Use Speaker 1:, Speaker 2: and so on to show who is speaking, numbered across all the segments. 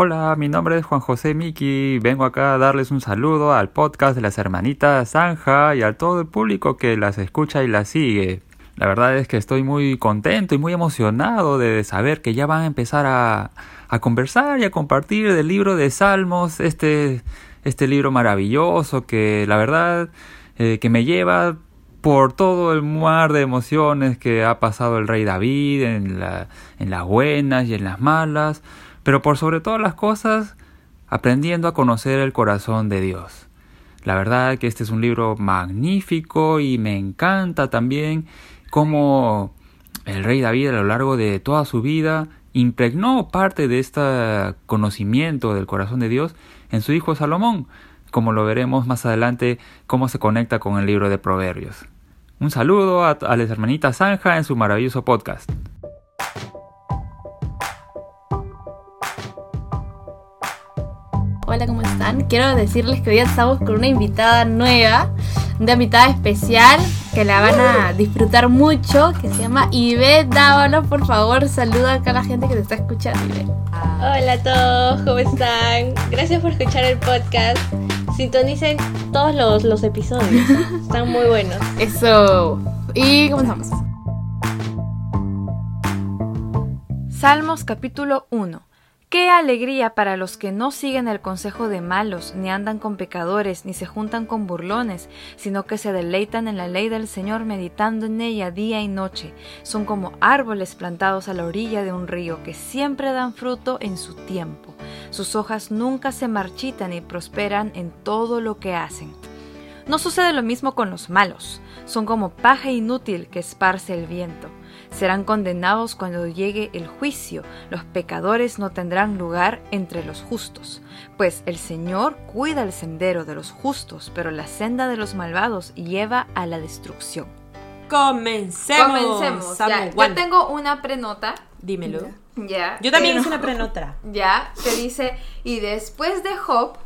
Speaker 1: Hola, mi nombre es Juan José Miki. Vengo acá a darles un saludo al podcast de las hermanitas Zanja y a todo el público que las escucha y las sigue. La verdad es que estoy muy contento y muy emocionado de saber que ya van a empezar a, a conversar y a compartir del libro de Salmos, este, este libro maravilloso que la verdad eh, que me lleva por todo el mar de emociones que ha pasado el rey David en, la, en las buenas y en las malas pero por sobre todas las cosas, aprendiendo a conocer el corazón de Dios. La verdad que este es un libro magnífico y me encanta también cómo el rey David a lo largo de toda su vida impregnó parte de este conocimiento del corazón de Dios en su hijo Salomón, como lo veremos más adelante cómo se conecta con el libro de Proverbios. Un saludo a, a las hermanitas Zanja en su maravilloso podcast.
Speaker 2: Hola, ¿cómo están? Quiero decirles que hoy estamos con una invitada nueva, una invitada especial que la van a disfrutar mucho, que se llama Ivette Dávalo. Por favor, saluda acá a la gente que te está escuchando, Ivette.
Speaker 3: Hola a todos, ¿cómo están? Gracias por escuchar el podcast. Sintonicen todos los, los episodios, están muy buenos.
Speaker 2: Eso. Y comenzamos. Salmos capítulo 1. Qué alegría para los que no siguen el consejo de malos, ni andan con pecadores, ni se juntan con burlones, sino que se deleitan en la ley del Señor meditando en ella día y noche. Son como árboles plantados a la orilla de un río que siempre dan fruto en su tiempo. Sus hojas nunca se marchitan y prosperan en todo lo que hacen. No sucede lo mismo con los malos. Son como paja inútil que esparce el viento serán condenados cuando llegue el juicio. Los pecadores no tendrán lugar entre los justos, pues el Señor cuida el sendero de los justos, pero la senda de los malvados lleva a la destrucción.
Speaker 4: Comencemos.
Speaker 2: Comencemos. Ya, yo tengo una prenota.
Speaker 4: Dímelo.
Speaker 2: Ya.
Speaker 4: Yo también
Speaker 2: pero-
Speaker 4: hice una prenota.
Speaker 2: Ya, que dice, y después de Job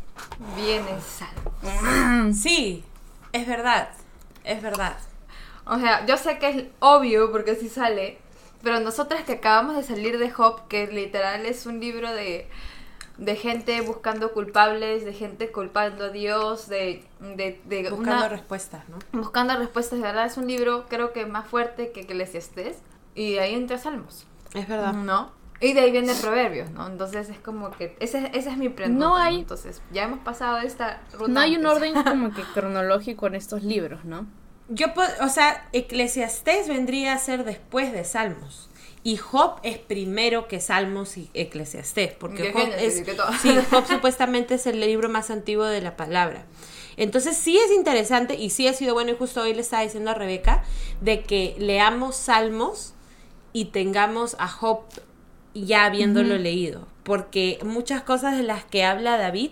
Speaker 2: viene Salmo.
Speaker 4: Sí, es verdad. Es verdad.
Speaker 2: O sea, yo sé que es obvio porque así sale, pero nosotras que acabamos de salir de Job, que literal es un libro de, de gente buscando culpables, de gente culpando a Dios, de, de, de
Speaker 4: Buscando
Speaker 2: una-
Speaker 4: respuestas, ¿no?
Speaker 2: buscando respuestas, de verdad es un libro creo que más fuerte que Eclesiastés y de ahí entra Salmos,
Speaker 4: Es verdad.
Speaker 2: ¿no? Y de ahí viene Proverbios, ¿no? Entonces es como que ese, ese es mi pregunta.
Speaker 5: No hay-
Speaker 2: Entonces ya hemos pasado esta ruta.
Speaker 5: No hay un orden como que cronológico en estos libros, ¿no?
Speaker 4: Yo, o sea, Eclesiastés vendría a ser después de Salmos. Y Job es primero que Salmos y Eclesiastés, porque
Speaker 2: Que
Speaker 4: Job es, sí, Job supuestamente es el libro más antiguo de la palabra. Entonces sí es interesante y sí ha sido bueno y justo hoy le estaba diciendo a Rebeca de que leamos Salmos y tengamos a Job ya habiéndolo leído, porque muchas cosas de las que habla David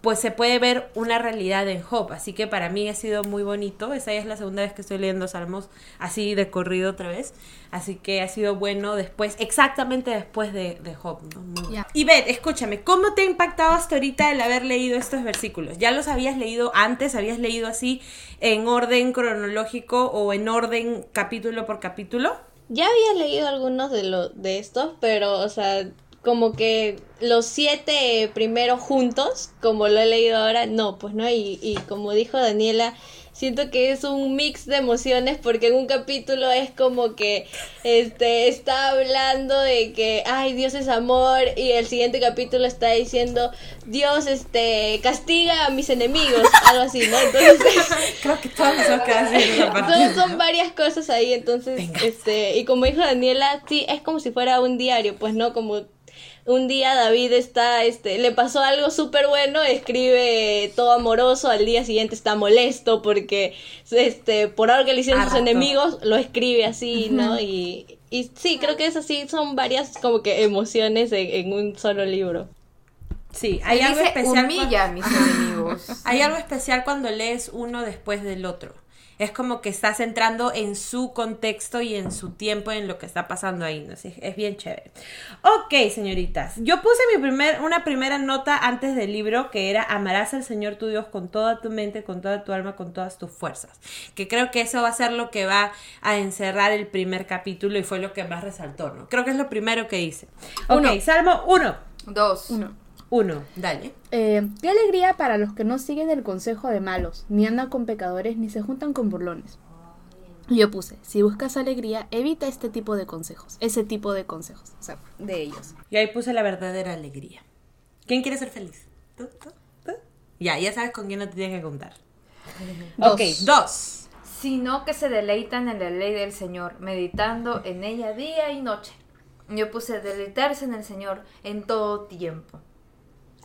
Speaker 4: pues se puede ver una realidad en Job. Así que para mí ha sido muy bonito. Esa ya es la segunda vez que estoy leyendo Salmos así de corrido otra vez. Así que ha sido bueno después, exactamente después de, de Job. ¿no? Muy-
Speaker 5: Ya.
Speaker 4: Y Beth, escúchame, ¿cómo te ha impactado hasta ahorita el haber leído estos versículos? ¿Ya los habías leído antes? ¿Habías leído así en orden cronológico o en orden capítulo por capítulo?
Speaker 3: Ya había leído algunos de, lo, de estos, pero, o sea, como que los siete primeros juntos, como lo he leído ahora, no, pues no, y, y como dijo Daniela, siento que es un mix de emociones porque en un capítulo es como que este está hablando de que ay Dios es amor y el siguiente capítulo está diciendo Dios este castiga a mis enemigos algo así no entonces
Speaker 4: Creo que todos
Speaker 3: entonces son varias cosas ahí, entonces, este, y como dijo Daniela, sí, es como si fuera un diario, pues no, como un día David está, este, le pasó algo súper bueno, escribe todo amoroso, al día siguiente está molesto porque, este, por algo que le hicieron sus enemigos, lo escribe así, ¿no? Y, y sí, creo que es así, son varias como que emociones en, en un solo libro.
Speaker 4: Sí, hay algo especial.
Speaker 2: humilla a mis enemigos.
Speaker 4: Hay algo especial cuando lees uno después del otro. Es como que estás entrando en su contexto y en su tiempo en lo que está pasando ahí. ¿no? Sí, es bien chévere. Ok, señoritas. Yo puse mi primer, una primera nota antes del libro que era amarás al Señor tu Dios con toda tu mente, con toda tu alma, con todas tus fuerzas. Que creo que eso va a ser lo que va a encerrar el primer capítulo y fue lo que más resaltó, ¿no? Creo que es lo primero que hice. Ok,
Speaker 5: Uno.
Speaker 4: Salmo 1.
Speaker 2: Dos.
Speaker 5: Uno.
Speaker 4: Uno, dale.
Speaker 5: Eh, qué alegría para los que no siguen el consejo de malos, ni andan con pecadores, ni se juntan con burlones. Yo puse, si buscas alegría, evita este tipo de consejos, ese tipo de consejos, o sea, de ellos.
Speaker 4: Y ahí puse la verdadera alegría. ¿Quién quiere ser feliz? ¿Tú? ¿Tú? ¿Tú? Ya, ya sabes con quién no te tienes que contar.
Speaker 5: Dos.
Speaker 4: Ok, dos.
Speaker 2: Sino que se deleitan en la ley del Señor, meditando en ella día y noche. Yo puse deleitarse en el Señor en todo tiempo.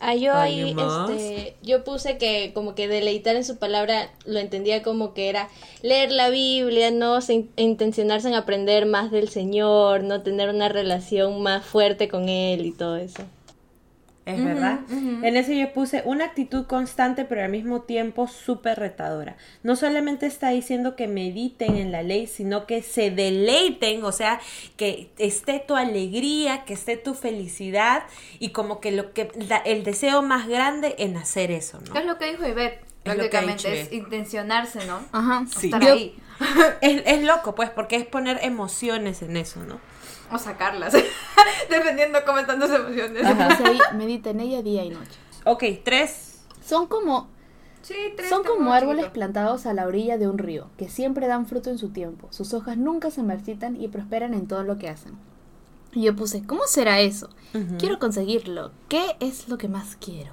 Speaker 3: Ah, yo ahí, este, yo puse que como que deleitar en su palabra lo entendía como que era leer la Biblia, no Se in- intencionarse en aprender más del Señor, no tener una relación más fuerte con Él y todo eso.
Speaker 4: Es verdad. En ese yo puse una actitud constante, pero al mismo tiempo súper retadora. No solamente está diciendo que mediten en la ley, sino que se deleiten, o sea, que esté tu alegría, que esté tu felicidad y como que lo que la- el deseo más grande en hacer eso, ¿no?
Speaker 2: ¿Qué es lo que dijo Ivette?
Speaker 4: Es lo que ha
Speaker 2: Prácticamente
Speaker 4: dicho
Speaker 2: es
Speaker 4: Ivette.
Speaker 2: intencionarse, ¿no?
Speaker 5: Ajá.
Speaker 4: Sí.
Speaker 2: Estar
Speaker 5: Yo-
Speaker 2: ahí.
Speaker 4: Es, es loco, pues, porque es poner emociones en eso, ¿no?
Speaker 2: O sacarlas. Dependiendo cómo están tus emociones.
Speaker 5: Ahí, medita en ella día y noche.
Speaker 4: Ok, tres.
Speaker 5: Son como,
Speaker 2: Sí, tres
Speaker 5: son como árboles
Speaker 2: chiquito.
Speaker 5: plantados a la orilla de un río, que siempre dan fruto en su tiempo. Sus hojas nunca se marchitan y prosperan en todo lo que hacen. Y yo puse, ¿cómo será eso? Quiero conseguirlo. ¿Qué es lo que más quiero?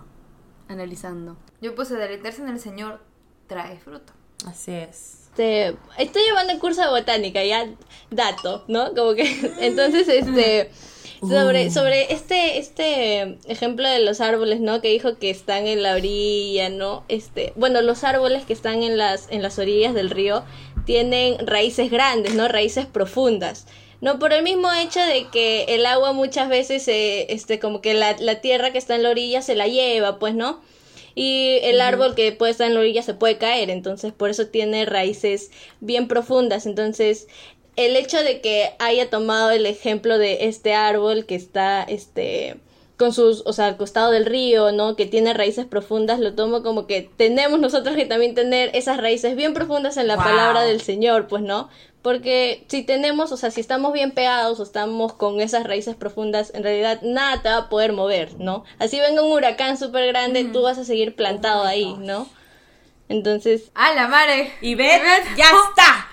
Speaker 5: Analizando.
Speaker 2: Yo puse deleitarse en el Señor trae fruto.
Speaker 4: Así es.
Speaker 3: Este, estoy llevando el curso de botánica, ya dato, ¿no? Como que entonces este sobre sobre este este ejemplo de los árboles, ¿no? Que dijo que están en la orilla, ¿no? Este, bueno, los árboles que están en las en las orillas del río tienen raíces grandes, ¿no? Raíces profundas. No, por el mismo hecho de que el agua muchas veces, eh, este, como que la, la tierra que está en la orilla se la lleva, pues, ¿no? Y el árbol que puede estar en la orilla se puede caer, entonces por eso tiene raíces bien profundas. Entonces, el hecho de que haya tomado el ejemplo de este árbol que está, este, con sus, o sea, al costado del río, ¿no? Que tiene raíces profundas, lo tomo como que tenemos nosotros que también tener esas raíces bien profundas en la
Speaker 4: Wow.
Speaker 3: palabra del Señor, pues, ¿no? Porque si tenemos, o sea, si estamos bien pegados o estamos con esas raíces profundas, en realidad nada te va a poder mover, ¿no? Así venga un huracán súper grande, tú vas a seguir plantado ahí, ¿no? Entonces,
Speaker 2: ¡Ah, la madre!
Speaker 4: Y ve, ya está.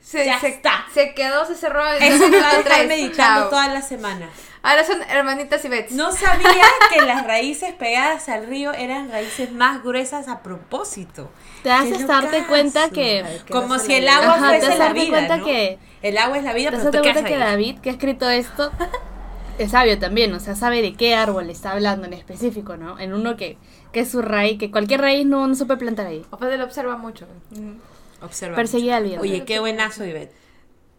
Speaker 2: Se,
Speaker 4: Ya
Speaker 2: se-
Speaker 4: está.
Speaker 2: se quedó, se cerró.
Speaker 4: Eso va a estar
Speaker 2: tres.
Speaker 4: meditando
Speaker 2: Chao.
Speaker 4: toda la semana.
Speaker 2: Ahora son hermanitas y Bets.
Speaker 4: No sabía que las raíces pegadas al río eran raíces más gruesas a propósito.
Speaker 5: Te haces darte cuenta que...
Speaker 4: Como si el agua
Speaker 5: Ajá, te
Speaker 4: fuese
Speaker 5: haces
Speaker 4: la
Speaker 5: darte
Speaker 4: vida,
Speaker 5: cuenta
Speaker 4: ¿no?
Speaker 5: que-
Speaker 4: El agua es la vida,
Speaker 5: ¿Te
Speaker 4: pero
Speaker 5: das
Speaker 4: tú
Speaker 5: cuenta que
Speaker 4: ahí.
Speaker 5: David, que ha escrito esto, es sabio también? O sea, sabe de qué árbol está hablando en específico, ¿no? En uno que, que es su raíz, que cualquier raíz no, no se puede plantar ahí.
Speaker 2: O lo observa mucho.
Speaker 4: Observa.
Speaker 5: Perseguía al viento.
Speaker 4: Oye, qué buenazo, Ivette.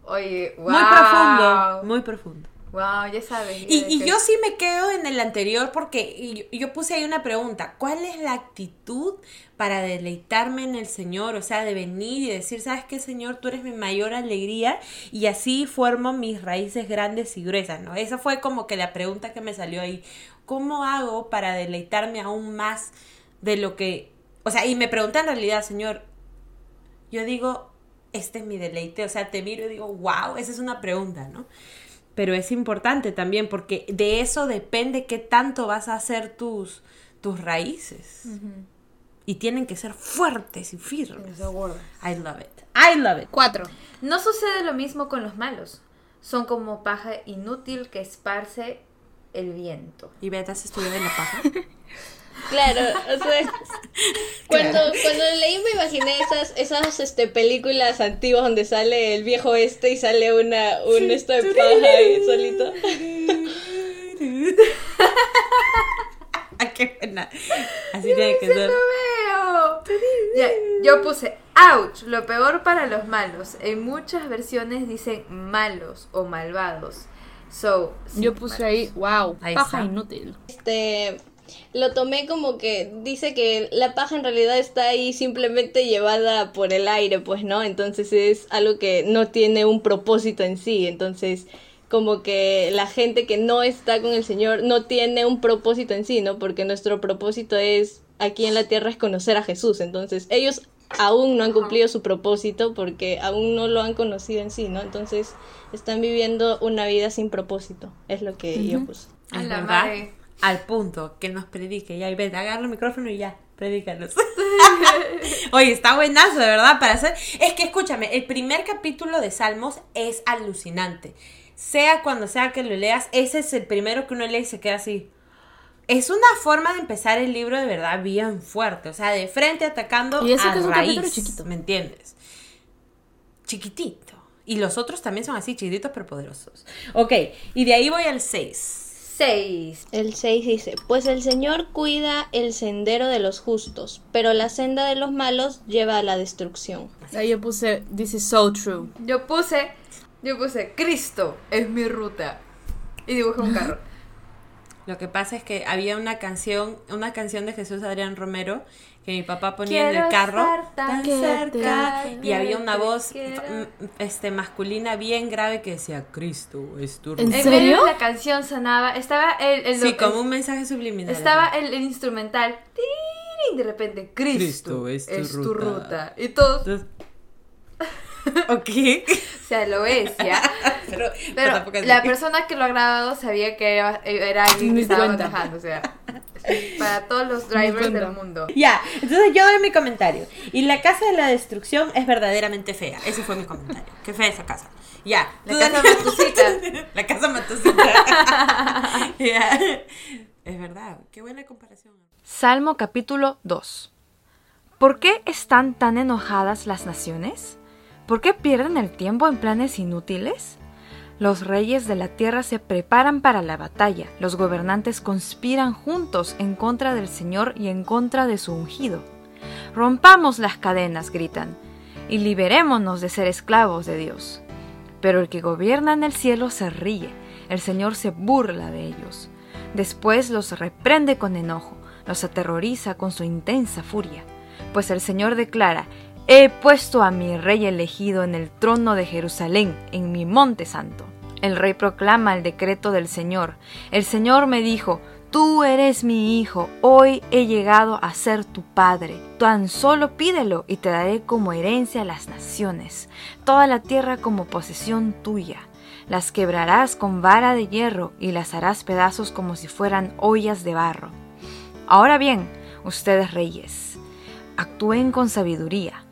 Speaker 2: Oye, wow.
Speaker 4: Muy profundo, muy profundo.
Speaker 2: Wow, ya sabes.
Speaker 4: Y,
Speaker 2: ya
Speaker 4: y yo sí me quedo en el anterior porque yo, yo puse ahí una pregunta. ¿Cuál es la actitud para deleitarme en el Señor? O sea, de venir y decir, ¿sabes qué, Señor? Tú eres mi mayor alegría y así formo mis raíces grandes y gruesas, ¿no? Esa fue como que la pregunta que me salió ahí. ¿Cómo hago para deleitarme aún más de lo que... O sea, y me pregunta en realidad, Señor, yo digo, este es mi deleite, o sea, te miro y digo, wow, esa es una pregunta, ¿no? Pero es importante también porque de eso depende qué tanto vas a hacer tus, tus raíces. Y tienen que ser fuertes y firmes. I love it. I love it.
Speaker 5: Cuatro.
Speaker 2: No sucede lo mismo con los malos. Son como paja inútil que esparce el viento.
Speaker 4: ¿Y Beth, has estudiado en la paja?
Speaker 3: claro, o sea, cuando, cuando leí me imaginé esas, esas este, películas antiguas donde sale el viejo este y sale una, un esto de paja ahí solito.
Speaker 4: Ah, qué pena. Así tiene que ser.
Speaker 2: veo! Ya, yo puse, ouch, lo peor para los malos. En muchas versiones dicen malos o malvados. So, sí,
Speaker 5: Yo puse
Speaker 2: malos.
Speaker 5: ahí, wow,
Speaker 4: Ahí
Speaker 5: paja
Speaker 4: está.
Speaker 5: inútil.
Speaker 3: Este, lo tomé como que dice que la paja en realidad está ahí simplemente llevada por el aire, pues, ¿no? Entonces es algo que no tiene un propósito en sí, entonces como que la gente que no está con el Señor no tiene un propósito en sí, ¿no? Porque nuestro propósito es aquí en la tierra es conocer a Jesús, entonces ellos aún no han cumplido su propósito porque aún no lo han conocido en sí, ¿no? Entonces están viviendo una vida sin propósito, es lo que yo puse.
Speaker 2: A
Speaker 4: Es
Speaker 2: la
Speaker 4: verdad.
Speaker 2: madre.
Speaker 4: Al punto, que nos predique. Ya, y ven, agarra el micrófono y ya, predícanos. Oye, está buenazo, de verdad, para hacer... Es que escúchame, el primer capítulo de Salmos es alucinante. Sea cuando sea que lo leas, ese es el primero que uno lee y se queda así. Es una forma de empezar el libro de verdad bien fuerte, o sea, de frente atacando
Speaker 5: Y eso
Speaker 4: a
Speaker 5: que es un
Speaker 4: raíz,
Speaker 5: chiquito.
Speaker 4: ¿me entiendes? Chiquitito. Y los otros también son así, chiquititos pero poderosos. Ok, y de ahí voy al 6.
Speaker 2: 6.
Speaker 3: El 6 dice, pues el Señor cuida el sendero de los justos, pero la senda de los malos lleva a la destrucción.
Speaker 5: Ahí yo puse, this is so true.
Speaker 2: Yo puse, yo puse, Cristo es mi ruta. Y dibujé un carro.
Speaker 4: Lo que pasa es que había una canción, una canción de Jesús Adrián Romero que mi papá ponía en el carro
Speaker 2: estar tan
Speaker 4: tan cerca y había una voz
Speaker 2: quiero.
Speaker 4: mm, este masculina bien grave que decía Cristo es tu
Speaker 5: ¿En
Speaker 4: ruta".
Speaker 2: En
Speaker 5: serio?
Speaker 2: medio de la canción sonaba, estaba el, el-
Speaker 4: Sí, como un mensaje subliminal.
Speaker 2: estaba el, el instrumental. Y de repente, Cristo,
Speaker 4: Cristo
Speaker 2: es,
Speaker 4: es tu
Speaker 2: tu
Speaker 4: ruta.
Speaker 2: ruta. Y todos,
Speaker 4: Entonces- ok.
Speaker 2: o sea, lo es, ¿ya?
Speaker 4: pero,
Speaker 2: Pero la persona que lo ha grabado sabía que era, era alguien que estaba manejando, o sea, para todos los drivers del mundo.
Speaker 4: Ya, entonces yo doy mi comentario. Y la casa de la destrucción es verdaderamente fea. Ese fue mi comentario. Qué fea esa casa. Ya.
Speaker 2: La casa. Matusita.
Speaker 4: la casa Matusita. Ya. Es verdad. Qué buena comparación.
Speaker 2: Salmo capítulo 2. ¿Por qué están tan enojadas las naciones? ¿Por qué pierden el tiempo en planes inútiles? Los reyes de la tierra se preparan para la batalla, los gobernantes conspiran juntos en contra del Señor y en contra de su ungido. Rompamos las cadenas, gritan, y liberémonos de ser esclavos de Dios. Pero el que gobierna en el cielo se ríe, el Señor se burla de ellos. Después los reprende con enojo, los aterroriza con su intensa furia. Pues el Señor declara, He puesto a mi rey elegido en el trono de Jerusalén, en mi monte santo. El rey proclama el decreto del Señor. El Señor me dijo, Tú eres mi hijo, hoy he llegado a ser tu padre. Tan solo pídelo y te daré como herencia las naciones, toda la tierra como posesión tuya. Las quebrarás con vara de hierro y las harás pedazos como si fueran ollas de barro. Ahora bien, ustedes reyes, actúen con sabiduría.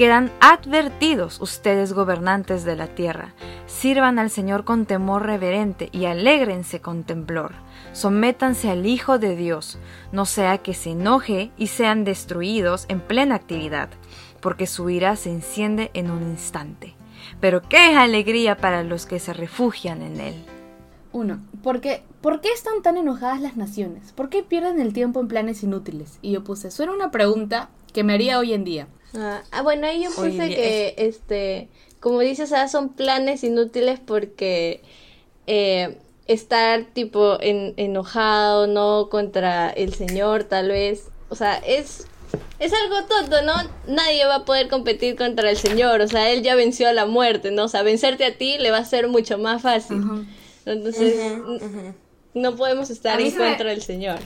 Speaker 2: Quedan advertidos ustedes gobernantes de la tierra. Sirvan al Señor con temor reverente y alégrense con temblor. Sométanse al Hijo de Dios, no sea que se enoje y sean destruidos en plena actividad, porque su ira se enciende en un instante. Pero qué alegría para los que se refugian en Él.
Speaker 5: Uno, porque, ¿por qué están tan enojadas las naciones? ¿Por qué pierden el tiempo en planes inútiles? Y yo puse, suena una pregunta que me haría hoy en día.
Speaker 3: Ah, ah, bueno, ahí yo puse que, este, como dices, ah, son planes inútiles porque eh, estar tipo en- enojado, ¿no? Contra el Señor, tal vez. O sea, es, es algo tonto, ¿no? Nadie va a poder competir contra el Señor. O sea, Él ya venció a la muerte, ¿no? O sea, vencerte a ti le va a ser mucho más fácil. Entonces, no podemos estar en
Speaker 2: me-
Speaker 3: contra del Señor.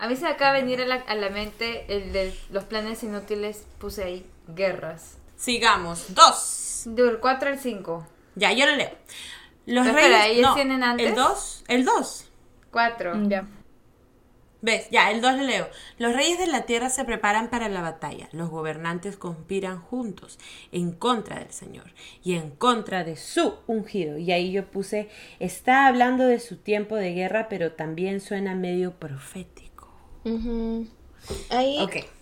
Speaker 2: A mí se me acaba de venir a la, a la mente el de los planes inútiles, puse ahí guerras.
Speaker 4: Sigamos. Dos.
Speaker 2: Del 4 al 5.
Speaker 4: Ya, yo lo leo. Los
Speaker 2: Pero
Speaker 4: reyes.
Speaker 2: espera, ¿ellos
Speaker 4: no,
Speaker 2: tienen antes?
Speaker 4: El dos. El dos.
Speaker 2: 4.
Speaker 5: Mm, Ya.
Speaker 4: ¿Ves? Ya, el 2 lo leo. Los reyes de la tierra se preparan para la batalla. Los gobernantes conspiran juntos en contra del Señor y en contra de su ungido. Y ahí yo puse, está hablando de su tiempo de guerra, pero también suena medio profético.
Speaker 3: Ujú. Ahí,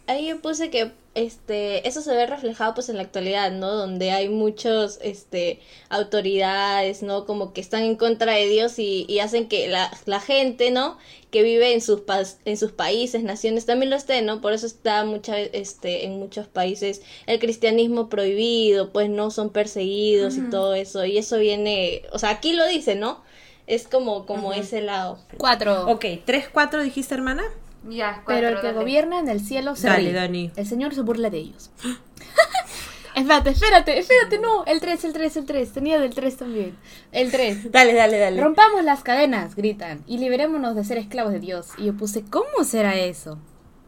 Speaker 3: ahí yo puse que este eso se ve reflejado pues en la actualidad, ¿no? Donde hay muchos este autoridades, ¿no? Como que están en contra de Dios y, y hacen que la, la gente, ¿no? Que vive en sus pas- en sus países, naciones también lo esté, ¿no? Por eso está mucha este en muchos países el cristianismo prohibido, pues no son perseguidos y todo eso y eso viene, o sea, aquí lo dice, ¿no? Es como como ese lado.
Speaker 5: Cuatro.
Speaker 4: Ok, 3-4 dijiste, hermana.
Speaker 2: Ya, 4.
Speaker 5: Pero el que gobierna en el cielo se
Speaker 4: Dale,
Speaker 5: ríe.
Speaker 4: Dani.
Speaker 5: El Señor se burla de ellos. espérate, espérate, espérate, no. El 3, el 3, el 3. Tenía del 3 también. El 3.
Speaker 4: Dale, dale, dale.
Speaker 5: Rompamos las cadenas, gritan, y liberémonos de ser esclavos de Dios. Y yo puse, ¿cómo será eso?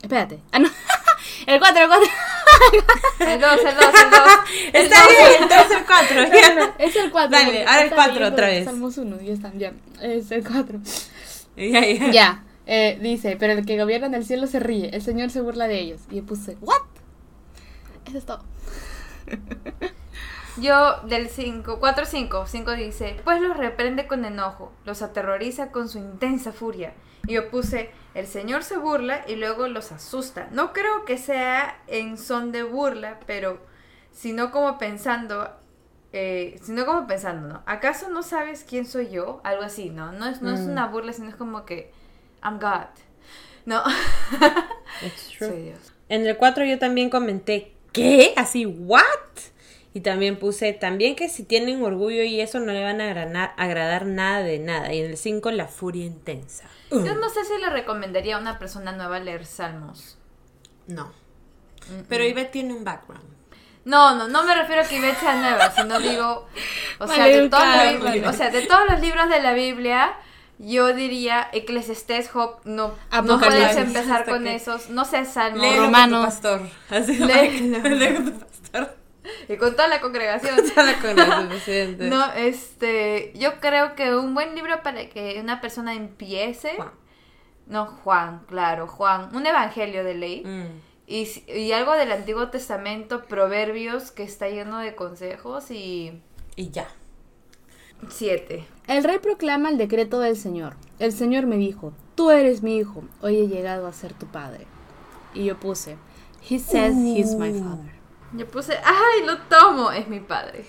Speaker 5: Espérate. Ah, no. el 4, el 4.
Speaker 2: El 2, el 2, el 2.
Speaker 4: Está bien, entonces el 4.
Speaker 5: es el 4.
Speaker 4: Dale, ahora el cuatro otra vez.
Speaker 5: Salmos 1, ya está, ya. Es el 4.
Speaker 4: ya, ya.
Speaker 5: Ya. Eh, dice, pero el que gobierna en el cielo se ríe, el Señor se burla de ellos. Y yo puse, ¿what? Eso es todo.
Speaker 2: Yo del 5, 4, 5, 5 dice, pues los reprende con enojo, los aterroriza con su intensa furia. Y yo puse, el Señor se burla y luego los asusta. No creo que sea en son de burla, pero sino como pensando, eh, sino como pensando, ¿no? ¿Acaso no sabes quién soy yo? Algo así, ¿no? No es, no es una burla, sino es como que, I'm God. No.
Speaker 4: It's true.
Speaker 2: Soy Dios.
Speaker 4: En el 4 yo también comenté, ¿qué? Así, ¿what? Y también puse, también que si tienen orgullo y eso no le van a agrana- agradar nada de nada. Y en el 5, la furia intensa.
Speaker 2: Yo no sé si le recomendaría a una persona nueva leer Salmos.
Speaker 4: No. Pero Ivette tiene un background.
Speaker 2: No, no, no me refiero a que Ivette sea nueva, sino digo, o sea, de todos,
Speaker 5: Maleducada,
Speaker 2: los,
Speaker 5: Maleducada.
Speaker 2: o sea, de todos los libros de la Biblia, yo diría Eclesiastés, Job, no, no puedes empezar con
Speaker 4: que-
Speaker 2: esos, no sé, Salmos,
Speaker 4: Léelo
Speaker 5: Romano.
Speaker 4: pastor. Así
Speaker 2: Léelo.
Speaker 4: Léelo pastor.
Speaker 2: y con toda la congregación. No, este, yo creo que un buen libro para que una persona empiece,
Speaker 4: Juan.
Speaker 2: no, Juan, claro, Juan, un evangelio de ley.
Speaker 4: Mm.
Speaker 2: Y, si- y algo del Antiguo Testamento, Proverbios, que está lleno de consejos y
Speaker 4: Y ya.
Speaker 2: Siete.
Speaker 5: El rey proclama el decreto del Señor. El Señor me dijo, tú eres mi hijo, hoy he llegado a ser tu padre. Y yo puse, He says he's my father.
Speaker 2: Yo puse, ¡ay, lo tomo! Es mi padre.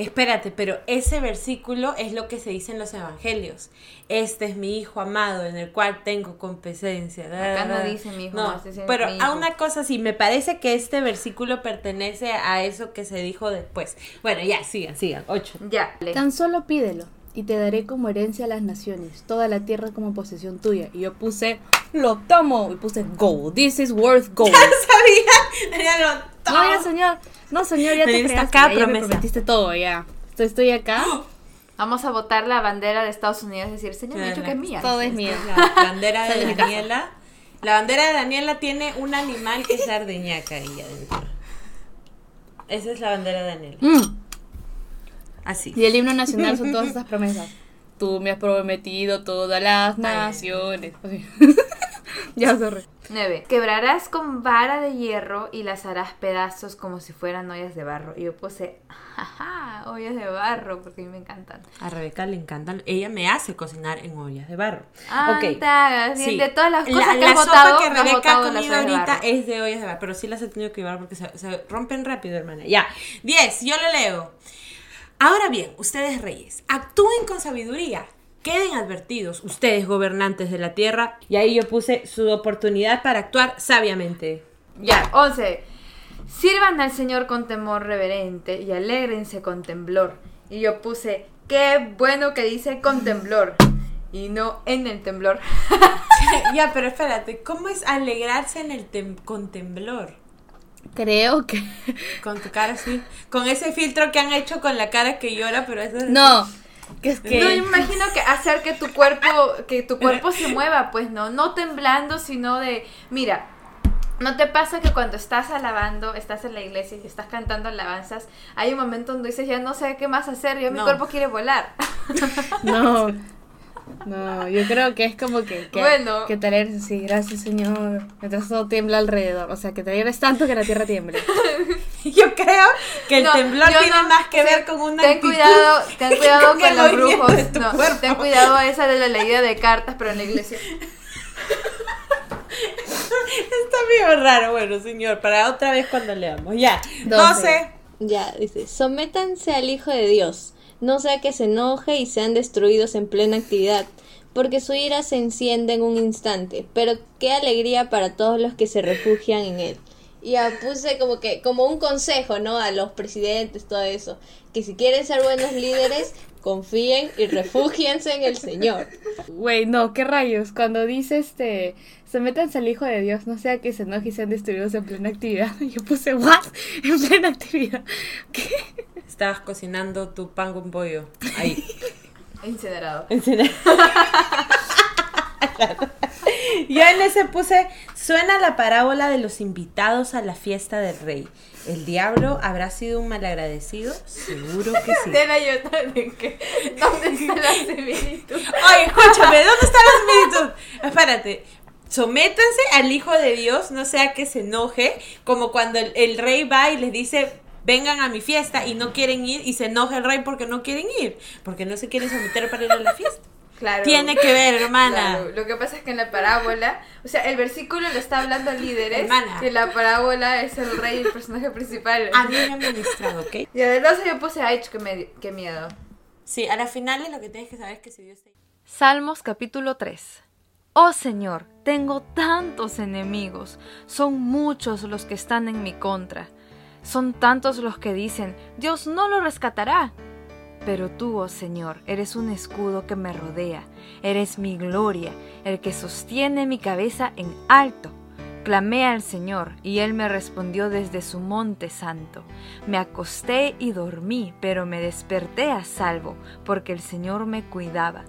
Speaker 4: Espérate, pero ese versículo es lo que se dice en los evangelios. Este es mi hijo amado en el cual tengo competencia.
Speaker 2: Acá no dice mi hijo,
Speaker 4: No,
Speaker 2: más dice
Speaker 4: pero
Speaker 2: mi
Speaker 4: a
Speaker 2: hijo.
Speaker 4: una cosa sí, me parece que este versículo pertenece a eso que se dijo después. Bueno, ya, sigan, sigan. Ocho.
Speaker 2: Ya.
Speaker 5: Tan solo pídelo, y te daré como herencia a las naciones, toda la tierra como posesión tuya. Y yo puse, lo tomo, y puse gold, this is worth gold.
Speaker 4: ¿Sabía? Ya lo
Speaker 5: No, ya, señor. No, señor, ya te creaste,
Speaker 4: acá
Speaker 5: ya, me prometiste todo, ya. Estoy, estoy acá.
Speaker 2: Vamos a votar la bandera de Estados Unidos y decir, señor, me dicho que es mía.
Speaker 5: Todo es mío.
Speaker 4: La bandera
Speaker 5: de.
Speaker 4: Daniela. La bandera de Daniela tiene un animal que es ardeñaca ahí adentro. Esa es la bandera de Daniela.
Speaker 5: Mm.
Speaker 4: Así.
Speaker 5: Y el himno nacional son todas esas promesas. Tú me has prometido todas las naciones. Ya, sorry.
Speaker 2: 9. Quebrarás con vara de hierro y las harás pedazos como si fueran ollas de barro. Y yo puse, jaja, ollas de barro, porque a mí me encantan.
Speaker 4: A Rebeca le encantan. Ella me hace cocinar en ollas de barro.
Speaker 2: Ah,
Speaker 4: Ok.
Speaker 2: te hagas bien.
Speaker 4: Sí.
Speaker 2: De todas las cosas
Speaker 4: la,
Speaker 2: que
Speaker 4: la
Speaker 2: has
Speaker 4: sopa que Rebeca ha comido ahorita es de ollas de barro, pero sí las he tenido que llevar porque se, se rompen rápido, hermana. Ya. 10, yo lo leo. Ahora bien, ustedes reyes, actúen con sabiduría. Queden advertidos, ustedes gobernantes de la tierra. Y ahí yo puse su oportunidad para actuar sabiamente.
Speaker 2: Ya, 11. Sirvan al Señor con temor reverente y alégrense con temblor. Y yo puse, qué bueno que dice con temblor y no en el temblor.
Speaker 4: ya, pero espérate, ¿cómo es alegrarse en el tem- con temblor?
Speaker 5: Creo que.
Speaker 4: Con tu cara así. Con ese filtro que han hecho con la cara que llora, pero eso es.
Speaker 5: No. Que es que.
Speaker 2: No, yo imagino que hacer que tu cuerpo, que tu cuerpo se mueva, pues no, no temblando, sino de, mira, ¿no te pasa que cuando estás alabando, estás en la iglesia y estás cantando alabanzas, hay un momento donde dices, ya no sé qué más hacer, ya mi
Speaker 4: No.
Speaker 2: cuerpo quiere volar?
Speaker 5: No. No, yo creo que es como que. que
Speaker 2: Bueno.
Speaker 5: Que te alegres así, gracias Señor. Mientras todo tiembla alrededor. O sea, que te alegres tanto que la tierra tiemble.
Speaker 4: Yo creo que el
Speaker 2: No,
Speaker 4: temblor tiene
Speaker 2: no,
Speaker 4: más que
Speaker 2: sí,
Speaker 4: ver con una
Speaker 2: ten
Speaker 4: actitud
Speaker 2: cuidado, ten cuidado
Speaker 4: con
Speaker 2: con, los brujos, no,
Speaker 4: cuerpo.
Speaker 2: ten cuidado esa de la leída de cartas, pero en la iglesia.
Speaker 4: Está medio raro, bueno, señor, para otra vez cuando leamos. Ya.
Speaker 5: Doce.
Speaker 4: 12.
Speaker 3: Ya, dice, sométanse al Hijo de Dios, no sea que se enoje y sean destruidos en plena actividad, porque su ira se enciende en un instante, pero qué alegría para todos los que se refugian en él. Y ya puse como que, como un consejo, ¿no? A los presidentes, todo eso, que si quieren ser buenos líderes, confíen y refúgiense en el Señor.
Speaker 5: Güey, no, qué rayos. Cuando dice este. Se al Hijo de Dios, no sea que se enoje y sean destruidos en plena actividad. Yo puse, ¿what? En plena actividad. ¿Qué?
Speaker 4: Estabas cocinando tu pan con pollo. Ahí.
Speaker 2: Incinerado.
Speaker 4: Yo en ese puse, suena la parábola de los invitados a la fiesta del rey. ¿El diablo habrá sido un malagradecido? Seguro que sí.
Speaker 2: Yo también que. ¿Dónde está la similitud?
Speaker 4: Oye, escúchame, ¿dónde está la similitud? Espérate. Sométanse al Hijo de Dios, no sea que se enoje, como cuando el, el rey va y les dice, vengan a mi fiesta y no quieren ir y se enoja el rey porque no quieren ir, porque no se quieren someter para ir a la fiesta.
Speaker 2: Claro.
Speaker 4: Tiene que ver, hermana.
Speaker 2: Claro, Lo que pasa es que en la parábola, o sea, el versículo le está hablando a líderes,
Speaker 4: Hermana.
Speaker 2: que la parábola es el rey, el personaje principal.
Speaker 4: A mí me han ministrado, ¿ok?
Speaker 2: Y además yo puse, ay, qué, me- qué miedo.
Speaker 4: Sí, a las finales lo que tienes que saber es que si Dios te...
Speaker 2: Salmos capítulo 3 Oh Señor, tengo tantos enemigos, son muchos los que están en mi contra, son tantos los que dicen, Dios no lo rescatará. Pero tú, oh Señor, eres un escudo que me rodea, eres mi gloria, el que sostiene mi cabeza en alto. Clamé al Señor, y Él me respondió desde su monte santo. Me acosté y dormí, pero me desperté a salvo, porque el Señor me cuidaba.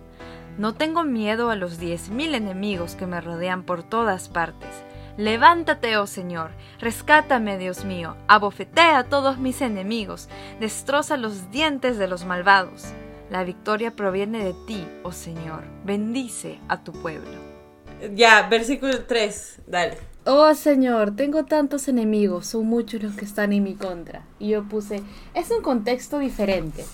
Speaker 2: No tengo miedo a los diez mil enemigos que me rodean por todas partes. Levántate, oh Señor, rescátame, Dios mío, abofetea a todos mis enemigos, destroza los dientes de los malvados. La victoria proviene de ti, oh Señor, bendice a tu pueblo.
Speaker 4: Ya, versículo 3, dale.
Speaker 5: Oh Señor, tengo tantos enemigos, son muchos los que están en mi contra. Y yo puse, es un contexto diferente.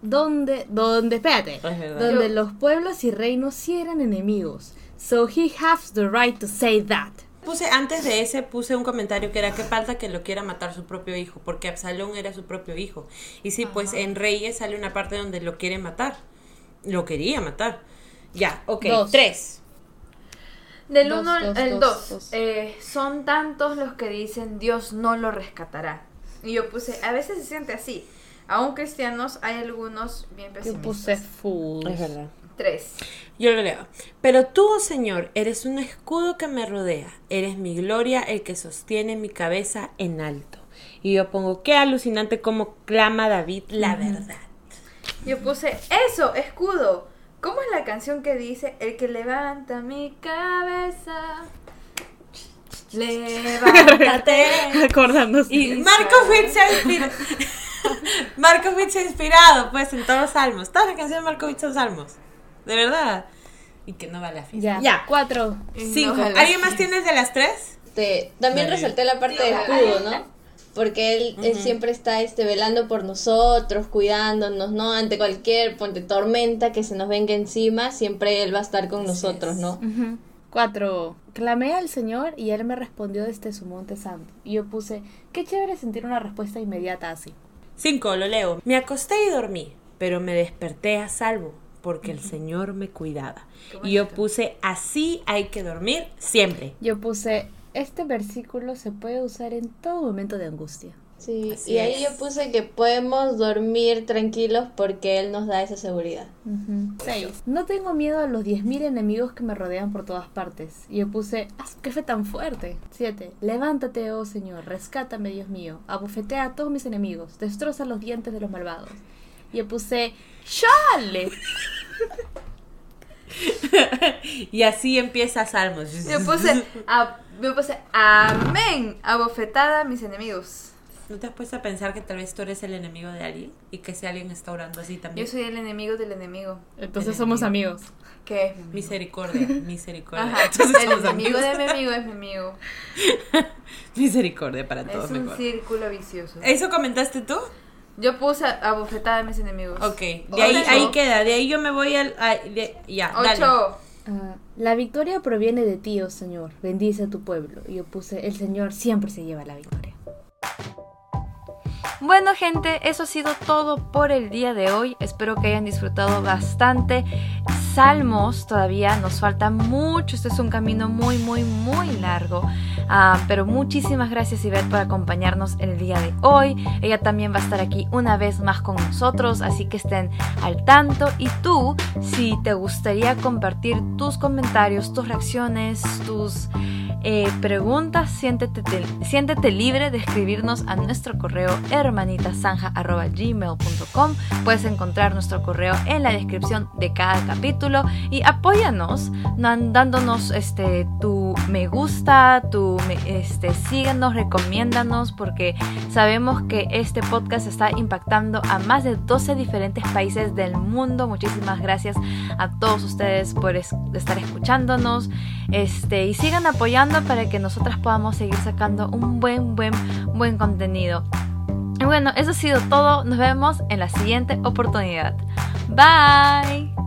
Speaker 5: Donde, donde, espérate, donde
Speaker 2: Yo-
Speaker 5: los pueblos y reinos sí eran enemigos. So he has the right to say that.
Speaker 4: Puse, antes de ese, puse un comentario que era que falta que lo quiera matar su propio hijo, porque Absalón era su propio hijo. Y sí, pues en Reyes sale una parte donde lo quiere matar. Lo quería matar. Ya, ok.
Speaker 5: Dos.
Speaker 4: Tres.
Speaker 2: Del
Speaker 5: Dos,
Speaker 2: 1 al
Speaker 5: dos,
Speaker 2: el
Speaker 5: dos,
Speaker 2: 2,
Speaker 5: dos.
Speaker 2: son tantos los que dicen Dios no lo rescatará. Y yo puse, a veces se siente así. Aún cristianos, hay algunos bien
Speaker 5: Yo
Speaker 2: pesimistas.
Speaker 5: puse full.
Speaker 4: verdad.
Speaker 2: 3.
Speaker 4: Yo lo leo. Pero tú, oh Señor, eres un escudo que me rodea. Eres mi gloria, el que sostiene mi cabeza en alto. Y yo pongo, qué alucinante como clama David la verdad.
Speaker 2: Yo puse, eso, escudo. ¿Cómo es la canción que dice, el que levanta mi cabeza? Levántate.
Speaker 5: Acordándose.
Speaker 4: Y Marco Witt se ha inspirado. Marco Witt se ha inspirado, pues, en todos los salmos. Todas las canciones de Marco Witt son salmos. De verdad. Y que no va a la fiesta.
Speaker 5: Ya, cuatro.
Speaker 4: Cinco.
Speaker 2: No.
Speaker 4: ¿Alguien más tiene de las tres?
Speaker 3: Este, también resalté la parte del escudo, ¿no? Porque él, él siempre está este, velando por nosotros, cuidándonos, ¿no? Ante cualquier ponte, tormenta que se nos venga encima, siempre él va a estar con nosotros, ¿no?
Speaker 5: Ujú. Cuatro. Clamé al Señor y Él me respondió desde su monte santo. Y yo puse, qué chévere sentir una respuesta inmediata así.
Speaker 4: Cinco, lo leo. Me acosté y dormí, pero me desperté a salvo, porque el Señor me cuidaba. Y yo puse, así hay que dormir siempre.
Speaker 5: Yo puse, este versículo se puede usar en todo momento de angustia.
Speaker 3: Sí,
Speaker 4: Así
Speaker 3: y ahí
Speaker 4: es.
Speaker 3: yo puse que podemos dormir tranquilos porque él nos da esa seguridad.
Speaker 5: Seis. No tengo miedo a los 10.000 enemigos que me rodean por todas partes. Y yo puse, ¡ah, qué fe tan fuerte! Siete. Levántate, oh Señor, rescátame, Dios mío. Abofetea a todos mis enemigos, destroza los dientes de los malvados. Y yo puse, ¡chale!
Speaker 4: Y así empieza Salmos.
Speaker 2: Yo puse, a- yo puse, amén, abofetada a mis enemigos.
Speaker 4: ¿No te has puesto a pensar que tal vez tú eres el enemigo de alguien? Y que si alguien está orando así
Speaker 2: Yo
Speaker 4: también.
Speaker 2: soy el enemigo del enemigo.
Speaker 5: Entonces
Speaker 4: El
Speaker 5: somos
Speaker 4: enemigo.
Speaker 5: amigos.
Speaker 2: ¿Qué?
Speaker 4: Misericordia, misericordia.
Speaker 2: Ajá,
Speaker 4: Entonces
Speaker 2: el enemigo
Speaker 4: amigos.
Speaker 2: de mi amigo es mi amigo.
Speaker 4: Misericordia para todos
Speaker 2: Es un
Speaker 4: mejor.
Speaker 2: círculo vicioso.
Speaker 4: ¿Eso comentaste tú?
Speaker 2: Yo puse abofetada a mis enemigos.
Speaker 4: Ok, de ahí,
Speaker 2: Ocho.
Speaker 4: ahí queda, de ahí yo me voy al... a- de- ya, dale.
Speaker 2: Ocho.
Speaker 5: Ah, la victoria proviene de ti, oh Señor. Bendice a tu pueblo. Y yo puse, el Señor siempre se lleva la victoria.
Speaker 2: Bueno gente, eso ha sido todo por el día de hoy. Espero que hayan disfrutado bastante. Salmos, todavía nos falta mucho. Este es un camino muy, muy, muy largo. Ah, pero muchísimas gracias Ivette por acompañarnos el día de hoy. Ella también va a estar aquí una vez más con nosotros, así que estén al tanto. Y tú, si te gustaría compartir tus comentarios, tus reacciones, tus eh, preguntas, siéntete, siéntete libre de escribirnos a nuestro correo hermanitasanja.gmail.com Puedes encontrar nuestro correo en la descripción de cada capítulo. Y apóyanos dándonos este tu me gusta, tu este síguenos, recomiéndanos porque sabemos que este podcast está impactando a más de 12 diferentes países del mundo. Muchísimas gracias a todos ustedes por estar escuchándonos. Este y sigan apoyando para que nosotras podamos seguir sacando un buen buen buen contenido. Y bueno, eso ha sido todo. Nos vemos en la siguiente oportunidad. Bye.